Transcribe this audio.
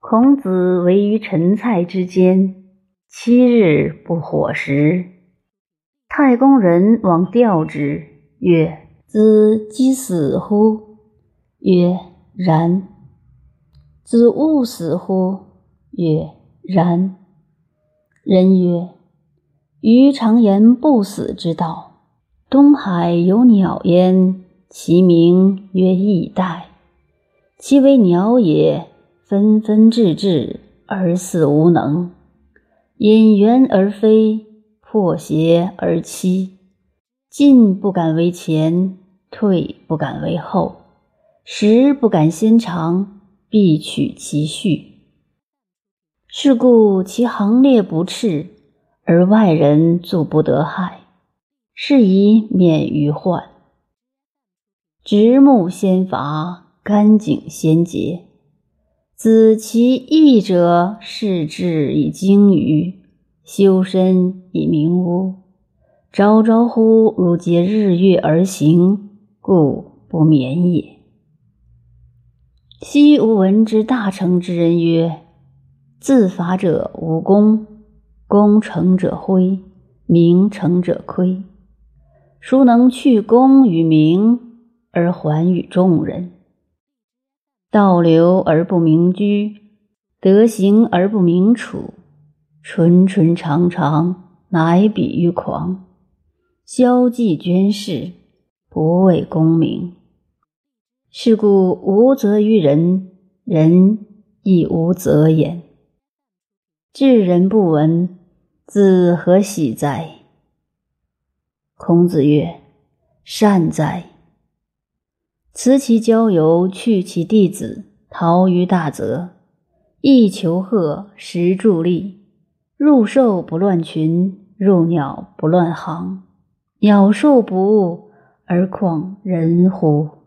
孔子为于陈蔡之间，七日不火食。太公人往吊之，曰：“子饥死乎？”曰：“然。”“子勿死乎？”曰：“然。”人曰：“余常言不死之道。东海有鸟焉，其名曰翼带。其为鸟也。”纷纷至至而似无能，引圆而飞，破邪而欺，进不敢为前，退不敢为后，时不敢先长，必取其序。是故其行列不赤，而外人足不得害，是以免于患。直木先伐，干井先竭。子其义者，视之以精于，修身以明屋。朝朝乎如皆日月而行，故不眠也。昔吾闻之大成之人曰：“自伐者无功，功成者辉，名成者亏。孰能去功与名，而还与众人？”道流而不明居，德行而不明处，纯纯长长，乃比于狂。消迹捐世，不为功名。是故无责于人，人亦无责焉。智人不闻，子何喜哉？孔子曰：“善哉。”辞其交游，去其弟子，逃于大泽。亦求鹤，食助力。入兽不乱群，入鸟不乱行。鸟兽不恶，而况人乎？